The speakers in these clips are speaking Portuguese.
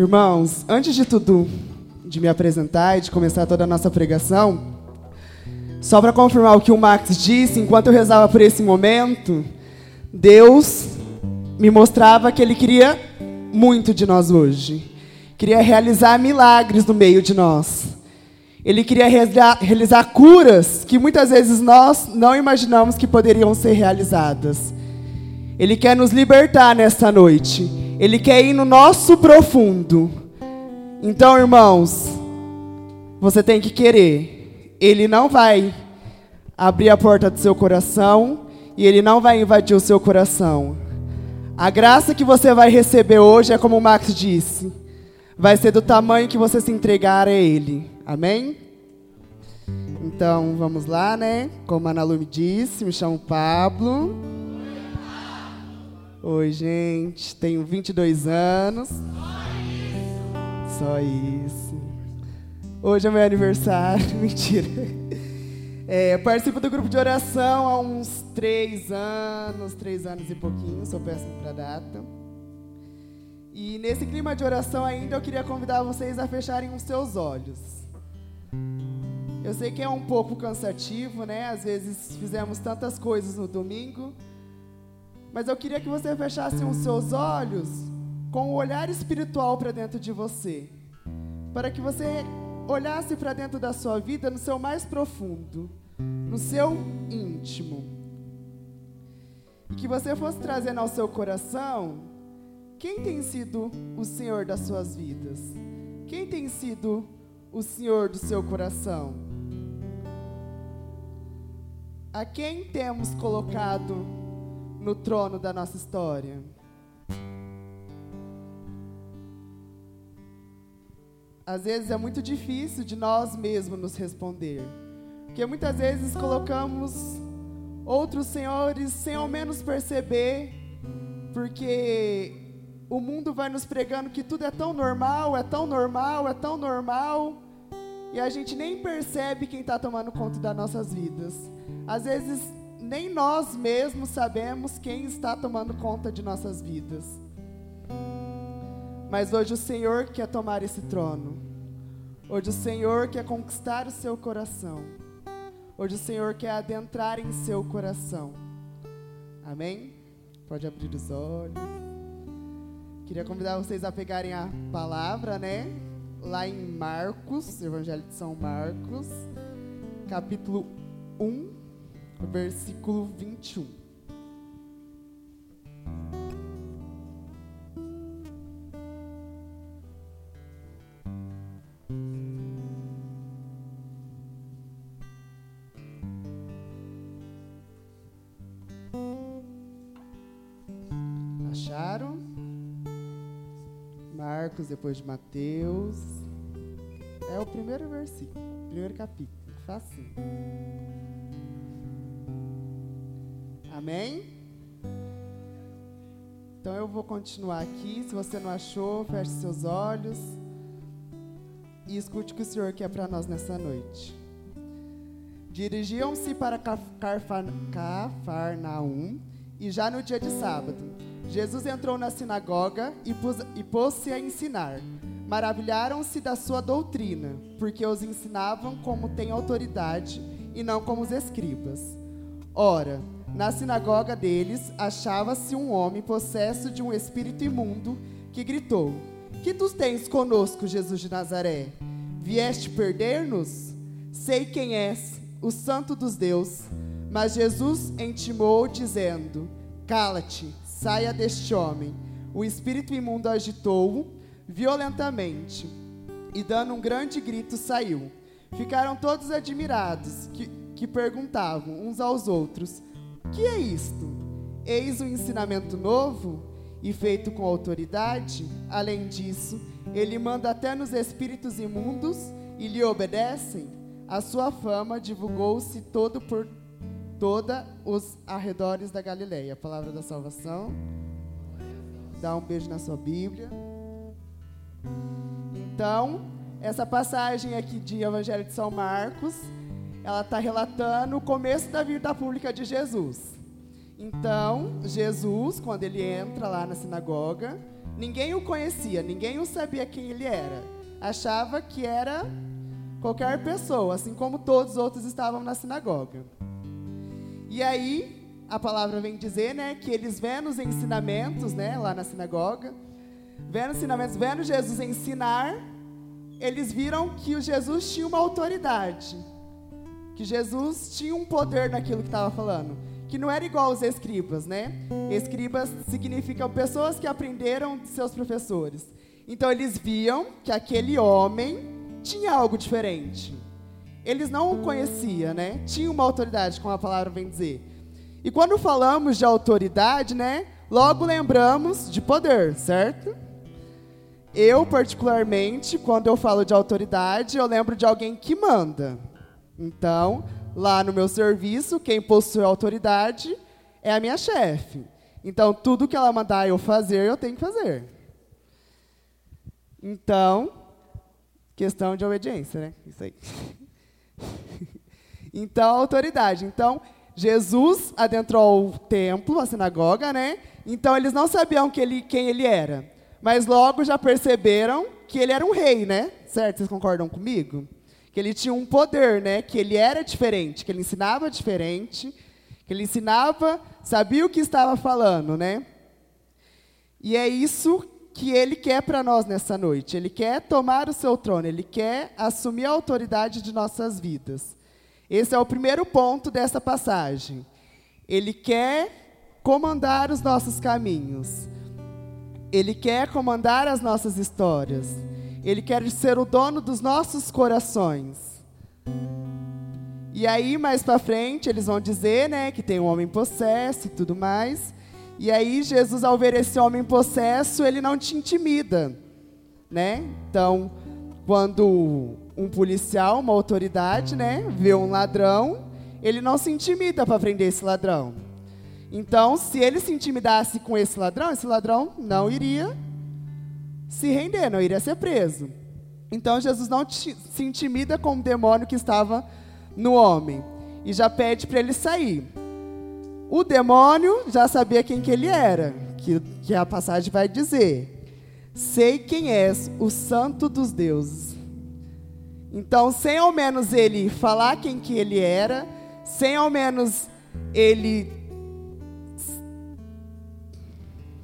Irmãos, antes de tudo, de me apresentar e de começar toda a nossa pregação, só para confirmar o que o Max disse, enquanto eu rezava por esse momento, Deus me mostrava que Ele queria muito de nós hoje. Queria realizar milagres no meio de nós. Ele queria realizar, realizar curas que muitas vezes nós não imaginamos que poderiam ser realizadas. Ele quer nos libertar nesta noite. Ele quer ir no nosso profundo. Então, irmãos, você tem que querer. Ele não vai abrir a porta do seu coração e ele não vai invadir o seu coração. A graça que você vai receber hoje é como o Max disse, vai ser do tamanho que você se entregar a ele. Amém? Então, vamos lá, né? Como a Ana Lu me disse, me chamo Pablo. Oi, gente. Tenho 22 anos. Só isso. Hoje é meu aniversário. Mentira. É, participo do grupo de oração há uns três anos, três anos e pouquinho, sou péssimo para data. E nesse clima de oração ainda eu queria convidar vocês a fecharem os seus olhos. Eu sei que é um pouco cansativo, né? Às vezes fizemos tantas coisas no domingo. Mas eu queria que você fechasse os seus olhos com o olhar espiritual para dentro de você. Para que você olhasse para dentro da sua vida no seu mais profundo, no seu íntimo. E que você fosse trazendo ao seu coração quem tem sido o Senhor das suas vidas? Quem tem sido o Senhor do seu coração? A quem temos colocado no trono da nossa história? Às vezes é muito difícil de nós mesmos nos responder. Porque muitas vezes colocamos outros senhores sem ao menos perceber, porque o mundo vai nos pregando que tudo é tão normal, é tão normal, é tão normal, e a gente nem percebe quem está tomando conta das nossas vidas. Às vezes, nem nós mesmos sabemos quem está tomando conta de nossas vidas. Mas hoje o Senhor quer tomar esse trono. Hoje o Senhor quer conquistar o seu coração. Hoje o Senhor quer adentrar em seu coração. Amém? Pode abrir os olhos. Queria convidar vocês a pegarem a palavra, né? Lá em Marcos, Evangelho de São Marcos, capítulo 1, versículo 21. Acharam? Marcos, depois de Mateus. É o primeiro versículo, primeiro capítulo. Facinho. Amém? Então eu vou continuar aqui. Se você não achou, feche seus olhos e escute o que o Senhor quer para nós nessa noite. Dirigiam-se para Cafarnaum e já no dia de sábado, Jesus entrou na sinagoga e, pôs-se a ensinar. Maravilharam-se da sua doutrina, porque os ensinavam como tem autoridade e não como os escribas. Ora, na sinagoga deles achava-se um homem possesso de um espírito imundo que gritou: Que tu tens conosco, Jesus de Nazaré? Vieste perder-nos? Sei quem és, o Santo dos Deus. Mas Jesus intimou, dizendo: Cala-te, saia deste homem. O espírito imundo agitou-o violentamente e, dando um grande grito, saiu. Ficaram todos admirados, que, que perguntavam uns aos outros: que é isto? Eis um ensinamento novo e feito com autoridade. Além disso, ele manda até nos espíritos imundos e lhe obedecem. A sua fama divulgou-se todo por toda os arredores da Galileia. palavra da salvação. Dá um beijo na sua Bíblia. Então, essa passagem aqui de Evangelho de São Marcos ela está relatando o começo da vida pública de Jesus. Então, Jesus, quando ele entra lá na sinagoga, ninguém o conhecia, ninguém o sabia quem ele era. Achava que era qualquer pessoa, assim como todos os outros estavam na sinagoga. E aí, a palavra vem dizer, né, que eles vendo os ensinamentos, né, lá na sinagoga, vendo os ensinamentos, vendo Jesus ensinar, eles viram que o Jesus tinha uma autoridade, que Jesus tinha um poder naquilo que estava falando, que não era igual aos escribas, né? Escribas significam pessoas que aprenderam de seus professores. Então eles viam que aquele homem tinha algo diferente. Eles não o conheciam, né? Tinha uma autoridade, como a palavra vem dizer. E quando falamos de autoridade, né? Logo lembramos de poder, certo? Eu, particularmente, quando eu falo de autoridade, eu lembro de alguém que manda. Então, lá no meu serviço, quem possui autoridade é a minha chefe. Então, tudo que ela mandar eu fazer, eu tenho que fazer. Então, questão de obediência, né? Isso aí. então, autoridade. Então, Jesus adentrou o templo, a sinagoga, né? Então, eles não sabiam que ele, quem ele era mas logo já perceberam que ele era um rei, né? Certo? Vocês concordam comigo? Que ele tinha um poder, né? Que ele era diferente, que ele ensinava diferente, que ele ensinava, sabia o que estava falando, né? E é isso que ele quer para nós nessa noite. Ele quer tomar o seu trono, ele quer assumir a autoridade de nossas vidas. Esse é o primeiro ponto dessa passagem. Ele quer comandar os nossos caminhos. Ele quer comandar as nossas histórias. Ele quer ser o dono dos nossos corações. E aí, mais para frente, eles vão dizer, né, que tem um homem possesso e tudo mais. E aí, Jesus, ao ver esse homem possesso, ele não te intimida, né? Então, quando um policial, uma autoridade, né, vê um ladrão, ele não se intimida para prender esse ladrão. Então, se ele se intimidasse com esse ladrão, esse ladrão não iria se render, não iria ser preso. Então, Jesus não se intimida com o demônio que estava no homem e já pede para ele sair. O demônio já sabia quem que ele era, que, que a passagem vai dizer: Sei quem és, o Santo dos Deuses. Então, sem ao menos ele falar quem que ele era, sem ao menos ele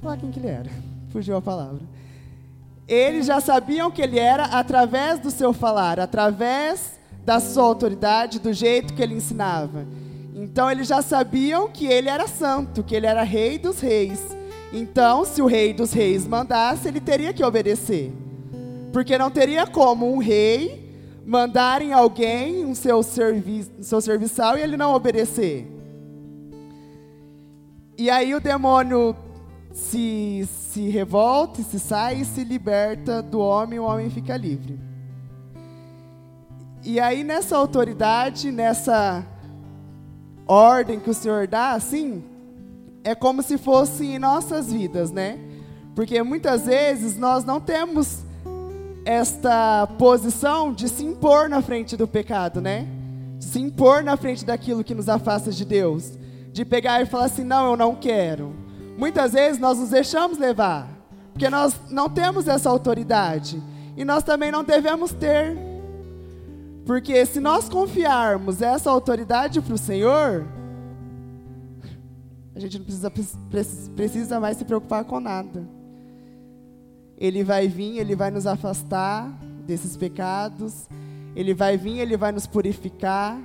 falar quem que ele era. Fugiu a palavra. Eles já sabiam que ele era através do seu falar, através da sua autoridade, do jeito que ele ensinava. Então eles já sabiam que ele era santo, que ele era rei dos reis. Então, se o rei dos reis mandasse, ele teria que obedecer. Porque não teria como um rei mandar em alguém um seu, servi seu serviçal e ele não obedecer. E aí o demônio se, se revolta, se sai e se liberta do homem, o homem fica livre. E aí, nessa autoridade, nessa ordem que o Senhor dá, assim, é como se fosse em nossas vidas, né? Porque muitas vezes nós não temos esta posição de se impor na frente do pecado, né? Se impor na frente daquilo que nos afasta de Deus. De pegar e falar assim: não, eu não quero. Muitas vezes nós nos deixamos levar, porque nós não temos essa autoridade e nós também não devemos ter. Porque se nós confiarmos essa autoridade para o Senhor, a gente não precisa, precisa mais se preocupar com nada. Ele vai vir, ele vai nos afastar desses pecados, ele vai vir, ele vai nos purificar,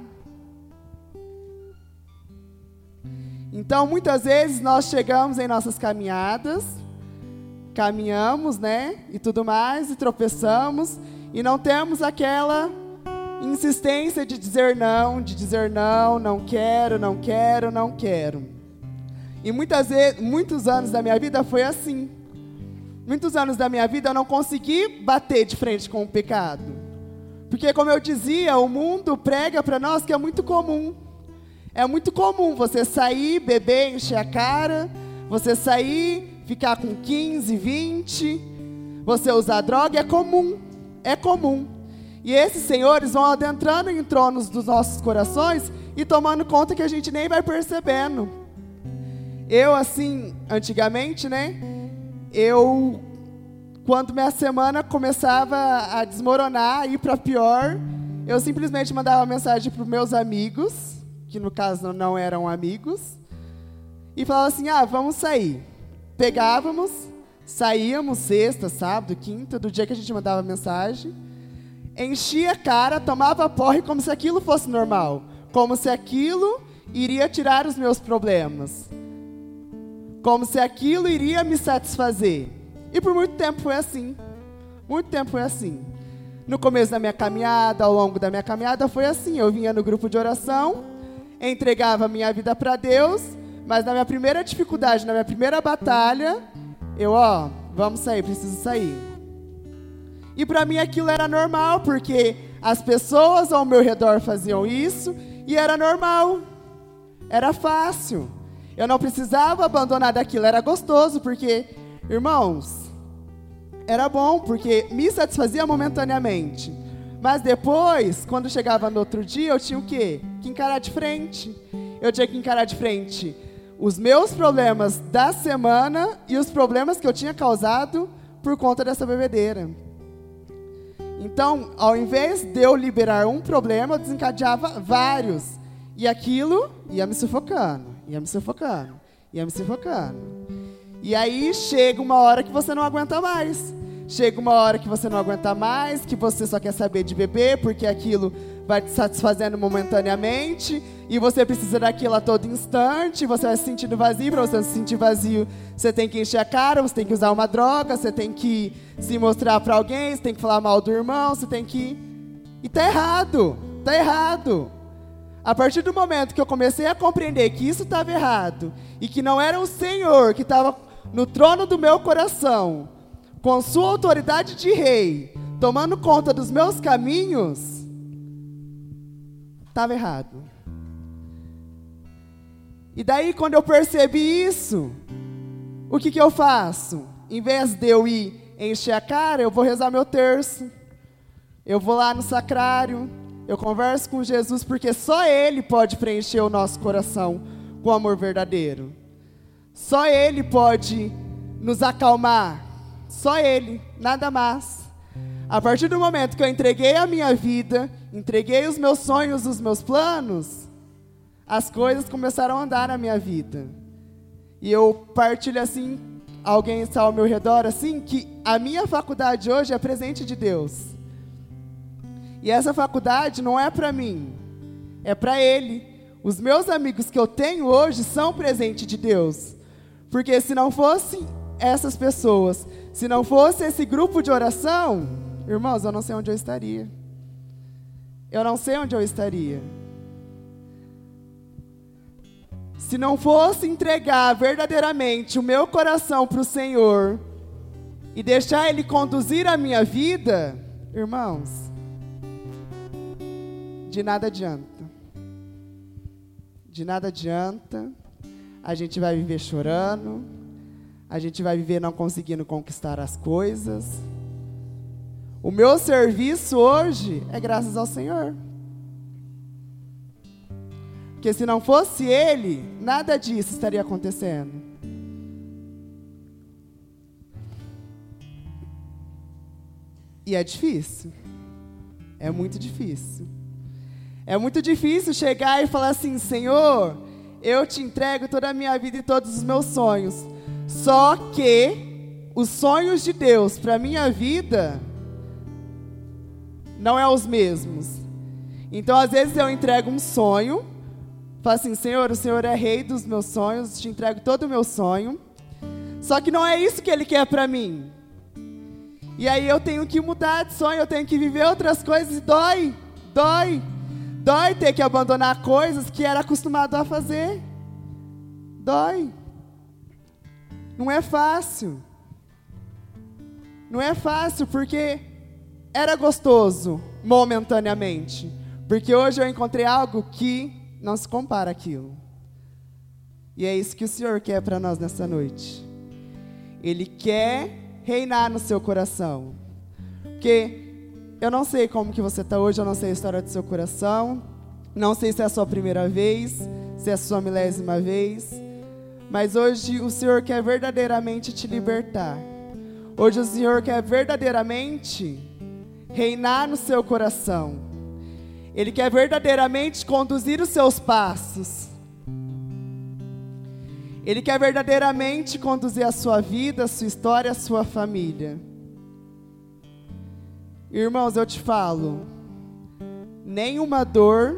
Então, muitas vezes nós chegamos em nossas caminhadas, caminhamos, né, e tudo mais, e tropeçamos, e não temos aquela insistência de dizer não, de dizer não, não quero, não quero, não quero. E muitas vezes, muitos anos da minha vida foi assim. Muitos anos da minha vida eu não consegui bater de frente com o pecado. Porque, como eu dizia, o mundo prega para nós que é muito comum. É muito comum você sair, beber, encher a cara, você sair, ficar com 15, 20, você usar droga, é comum. É comum. E esses senhores vão adentrando em tronos dos nossos corações e tomando conta que a gente nem vai percebendo. Eu, assim, antigamente, né? Eu quando minha semana começava a desmoronar, ir para pior, eu simplesmente mandava mensagem para os meus amigos, que no caso não eram amigos, e falava assim: ah, vamos sair. Pegávamos, saíamos sexta, sábado, quinta, do dia que a gente mandava mensagem, enchia a cara, tomava porre como se aquilo fosse normal, como se aquilo iria tirar os meus problemas, como se aquilo iria me satisfazer. E por muito tempo foi assim. Muito tempo foi assim. No começo da minha caminhada, ao longo da minha caminhada, foi assim. Eu vinha no grupo de oração, entregava minha vida para Deus, mas na minha primeira dificuldade, na minha primeira batalha, eu, ó, vamos sair, preciso sair. E para mim aquilo era normal, porque as pessoas ao meu redor faziam isso e era normal. Era fácil. Eu não precisava abandonar daquilo, era gostoso, porque, irmãos, era bom, porque me satisfazia momentaneamente. Mas depois, quando chegava no outro dia, eu tinha o quê? Que encarar de frente. Eu tinha que encarar de frente os meus problemas da semana e os problemas que eu tinha causado por conta dessa bebedeira. Então, ao invés de eu liberar um problema, eu desencadeava vários. E aquilo ia me sufocando, ia me sufocando, ia me sufocando. E aí chega uma hora que você não aguenta mais. Chega uma hora que você não aguenta mais, que você só quer saber de beber, porque aquilo vai te satisfazendo momentaneamente, e você precisa daquilo a todo instante, você vai se sentindo vazio, para você se sentir vazio, você tem que encher a cara, você tem que usar uma droga, você tem que se mostrar para alguém, você tem que falar mal do irmão, você tem que... E tá errado, tá errado. A partir do momento que eu comecei a compreender que isso estava errado e que não era o Senhor que estava no trono do meu coração, com sua autoridade de rei, tomando conta dos meus caminhos, estava errado. E daí, quando eu percebi isso, o que, que eu faço? Em vez de eu ir encher a cara, eu vou rezar meu terço. Eu vou lá no sacrário, eu converso com Jesus porque só Ele pode preencher o nosso coração com amor verdadeiro. Só Ele pode nos acalmar. Só Ele, nada mais. A partir do momento que eu entreguei a minha vida, entreguei os meus sonhos, os meus planos, as coisas começaram a andar na minha vida. E eu partilho assim, alguém está ao meu redor, assim, que a minha faculdade hoje é presente de Deus. E essa faculdade não é para mim, é para ele. Os meus amigos que eu tenho hoje são presente de Deus. Porque se não fossem essas pessoas, se não fosse esse grupo de oração, irmãos, eu não sei onde eu estaria. Eu não sei onde eu estaria. Se não fosse entregar verdadeiramente o meu coração para o Senhor e deixar Ele conduzir a minha vida, irmãos, de nada adianta. De nada adianta. A gente vai viver chorando. A gente vai viver não conseguindo conquistar as coisas. O meu serviço hoje é graças ao Senhor. Porque se não fosse Ele, nada disso estaria acontecendo. E é difícil. É muito difícil. É muito difícil chegar e falar assim: Senhor, eu te entrego toda a minha vida e todos os meus sonhos. Só que os sonhos de Deus para minha vida não é os mesmos. Então, às vezes eu entrego um sonho, falo assim: Senhor, o Senhor é rei dos meus sonhos, te entrego todo o meu sonho. Só que não é isso que Ele quer para mim. E aí eu tenho que mudar de sonho, eu tenho que viver outras coisas e dói, dói. Dói ter que abandonar coisas que era acostumado a fazer. Dói. Não é fácil. Não é fácil porque era gostoso momentaneamente. Porque hoje eu encontrei algo que não se compara àquilo. E é isso que o Senhor quer para nós nessa noite. Ele quer reinar no seu coração. Porque eu não sei como que você está hoje, eu não sei a história do seu coração. Não sei se é a sua primeira vez, se é a sua milésima vez. Mas hoje o Senhor quer verdadeiramente te libertar. Hoje o Senhor quer verdadeiramente reinar no seu coração. Ele quer verdadeiramente conduzir os seus passos. Ele quer verdadeiramente conduzir a sua vida, a sua história, a sua família. Irmãos, eu te falo, nenhuma dor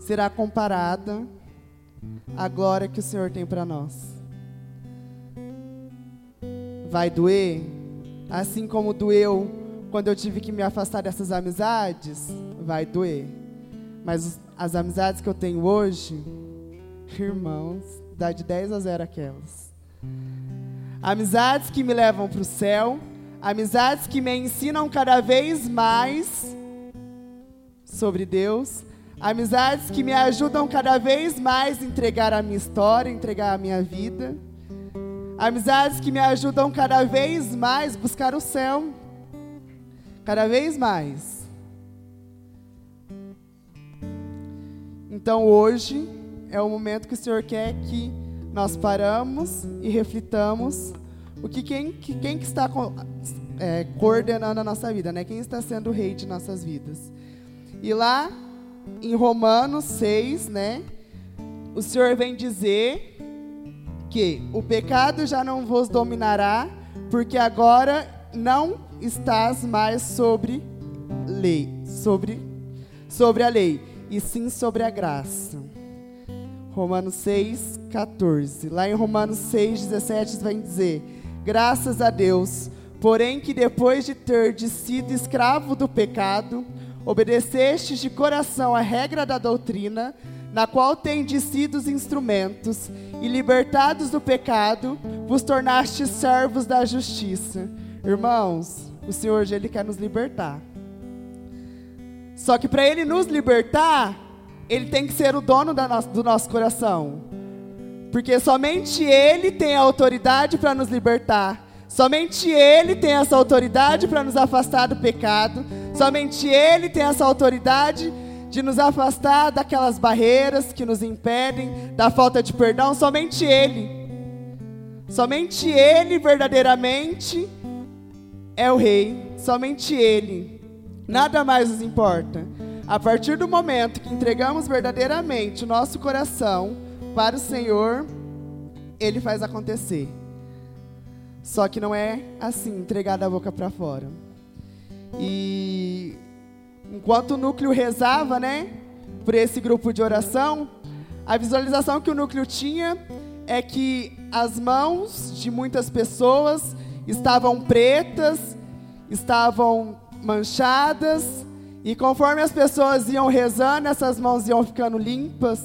será comparada à glória que o Senhor tem para nós. Vai doer, assim como doeu quando eu tive que me afastar dessas amizades, vai doer. Mas as amizades que eu tenho hoje, irmãos, dá de 10 a 0 aquelas. Amizades que me levam para o céu, amizades que me ensinam cada vez mais sobre Deus, amizades que me ajudam cada vez mais a entregar a minha história, entregar a minha vida, amizades que me ajudam cada vez mais a buscar o céu cada vez mais. Então hoje é o momento que o Senhor quer que nós paramos e reflitamos o que quem, que, quem que está é, coordenando a nossa vida, né? Quem está sendo o rei de nossas vidas. E lá em Romanos 6, né? O Senhor vem dizer que o pecado já não vos dominará, porque agora não estás mais sobre lei, sobre, sobre a lei, e sim sobre a graça. Romanos 6, 14. Lá em Romanos 6, 17 vai dizer: Graças a Deus, porém que depois de ter sido escravo do pecado, obedecestes de coração a regra da doutrina, na qual tendes sido os instrumentos, e libertados do pecado, vos tornastes servos da justiça. Irmãos, o Senhor hoje ele quer nos libertar. Só que para ele nos libertar, ele tem que ser o dono no, do nosso coração. Porque somente ele tem a autoridade para nos libertar. Somente ele tem essa autoridade para nos afastar do pecado. Somente ele tem essa autoridade de nos afastar daquelas barreiras que nos impedem, da falta de perdão. Somente ele. Somente ele verdadeiramente é o Rei, somente Ele. Nada mais nos importa. A partir do momento que entregamos verdadeiramente o nosso coração para o Senhor, Ele faz acontecer. Só que não é assim, entregar da boca para fora. E enquanto o núcleo rezava, né, por esse grupo de oração, a visualização que o núcleo tinha é que as mãos de muitas pessoas estavam pretas, estavam manchadas, e conforme as pessoas iam rezando, essas mãos iam ficando limpas.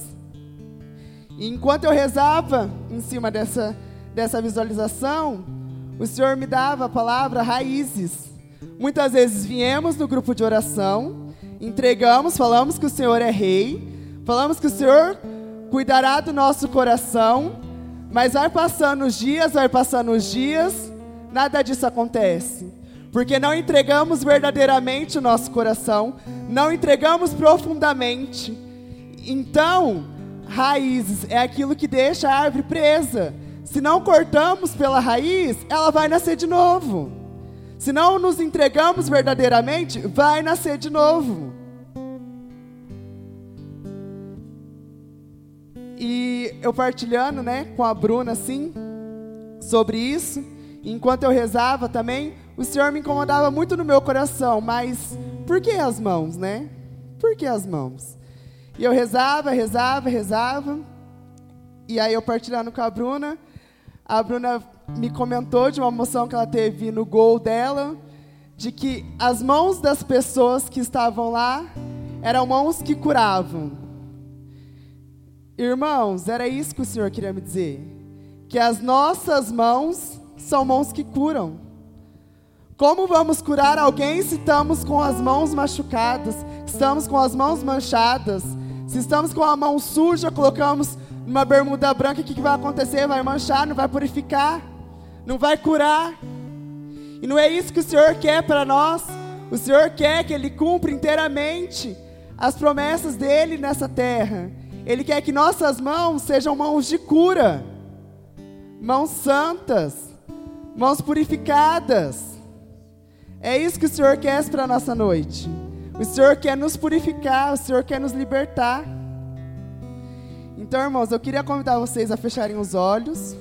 E enquanto eu rezava em cima dessa, dessa visualização, o Senhor me dava a palavra raízes. Muitas vezes viemos no grupo de oração, entregamos, falamos que o Senhor é rei, falamos que o Senhor cuidará do nosso coração, mas vai passando os dias, vai passando os dias, Nada disso acontece. Porque não entregamos verdadeiramente o nosso coração, não entregamos profundamente. Então, raízes é aquilo que deixa a árvore presa. Se não cortamos pela raiz, ela vai nascer de novo. Se não nos entregamos verdadeiramente, vai nascer de novo. E eu partilhando, né, com a Bruna assim, sobre isso, enquanto eu rezava também, o Senhor me incomodava muito no meu coração, mas por que as mãos, né? Por que as mãos? E eu rezava, rezava, rezava, e aí eu partilhando com a Bruna, a Bruna me comentou de uma emoção que ela teve no gol dela, de que as mãos das pessoas que estavam lá eram mãos que curavam. Irmãos, era isso que o Senhor queria me dizer. Que as nossas mãos são mãos que curam. Como vamos curar alguém se estamos com as mãos machucadas, estamos com as mãos manchadas? Se estamos com a mão suja, colocamos uma bermuda branca, o que, que vai acontecer? Vai manchar, não vai purificar, não vai curar. E não é isso que o Senhor quer para nós. O Senhor quer que Ele cumpra inteiramente as promessas dele nessa terra. Ele quer que nossas mãos sejam mãos de cura, mãos santas Mãos purificadas. É isso que o Senhor quer para a nossa noite. O Senhor quer nos purificar, o Senhor quer nos libertar. Então, irmãos, eu queria convidar vocês a fecharem os olhos.